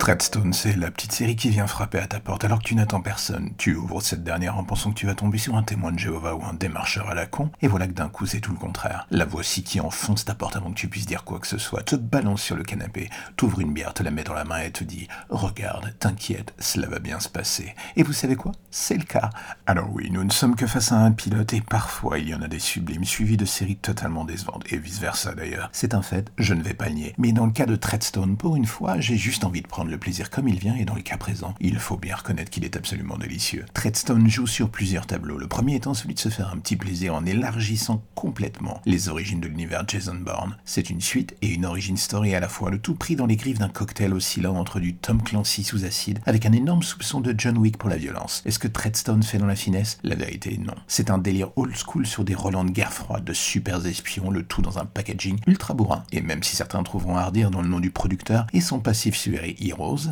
Treadstone, c'est la petite série qui vient frapper à ta porte alors que tu n'attends personne. Tu ouvres cette dernière en pensant que tu vas tomber sur un témoin de Jéhovah ou un démarcheur à la con, et voilà que d'un coup c'est tout le contraire. La voici qui enfonce ta porte avant que tu puisses dire quoi que ce soit, te balance sur le canapé, t'ouvre une bière, te la met dans la main et te dit Regarde, t'inquiète, cela va bien se passer. Et vous savez quoi? C'est le cas. Alors oui, nous ne sommes que face à un pilote et parfois il y en a des sublimes suivis de séries totalement décevantes, et vice versa d'ailleurs. C'est un fait, je ne vais pas nier. Mais dans le cas de Treadstone, pour une fois, j'ai juste envie de prendre le plaisir comme il vient et dans le cas présent, il faut bien reconnaître qu'il est absolument délicieux. Treadstone joue sur plusieurs tableaux, le premier étant celui de se faire un petit plaisir en élargissant complètement les origines de l'univers Jason Bourne. C'est une suite et une origin story à la fois, le tout pris dans les griffes d'un cocktail oscillant entre du Tom Clancy sous acide avec un énorme soupçon de John Wick pour la violence. Est-ce que Treadstone fait dans la finesse? La vérité, non. C'est un délire old school sur des Roland de guerre froide, de super espions, le tout dans un packaging ultra bourrin. Et même si certains trouveront hardir dans le nom du producteur et son passif sur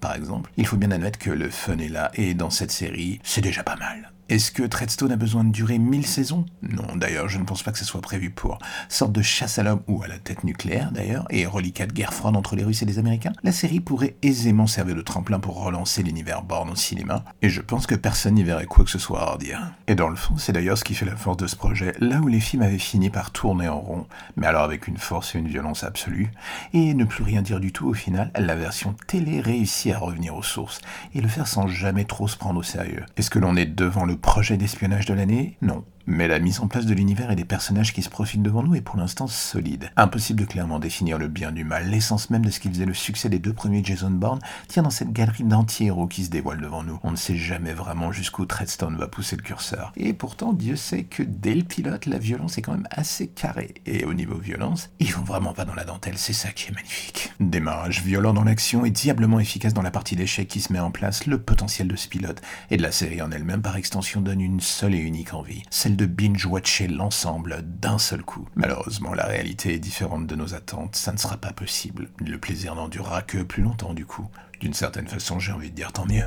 Par exemple, il faut bien admettre que le fun est là, et dans cette série, c'est déjà pas mal. Est-ce que Treadstone a besoin de durer 1000 saisons? Non, d'ailleurs, je ne pense pas que ce soit prévu pour. Sorte de chasse à l'homme, ou à la tête nucléaire d'ailleurs, et reliquat de guerre froide entre les Russes et les Américains, la série pourrait aisément servir de tremplin pour relancer l'univers Born au cinéma, et je pense que personne n'y verrait quoi que ce soit à redire. Et dans le fond, c'est d'ailleurs ce qui fait la force de ce projet, là où les films avaient fini par tourner en rond, mais alors avec une force et une violence absolue, et ne plus rien dire du tout au final, la version télé réussit à revenir aux sources, et le faire sans jamais trop se prendre au sérieux. Est-ce que l'on est devant le projet d'espionnage de l'année? Non. Mais la mise en place de l'univers et des personnages qui se profitent devant nous est pour l'instant solide. Impossible de clairement définir le bien du mal. L'essence même de ce qui faisait le succès des deux premiers Jason Bourne tient dans cette galerie d'anti-héros qui se dévoile devant nous. On ne sait jamais vraiment jusqu'où Treadstone va pousser le curseur. Et pourtant, Dieu sait que dès le pilote, la violence est quand même assez carrée. Et au niveau violence, ils vont vraiment pas dans la dentelle, c'est ça qui est magnifique. Démarrage violent dans l'action et diablement efficace dans la partie d'échec qui se met en place, le potentiel de ce pilote et de la série en elle-même par extension donne une seule et unique envie, de binge-watcher l'ensemble d'un seul coup. Malheureusement, la réalité est différente de nos attentes, ça ne sera pas possible. Le plaisir n'en durera que plus longtemps du coup. D'une certaine façon, j'ai envie de dire tant mieux.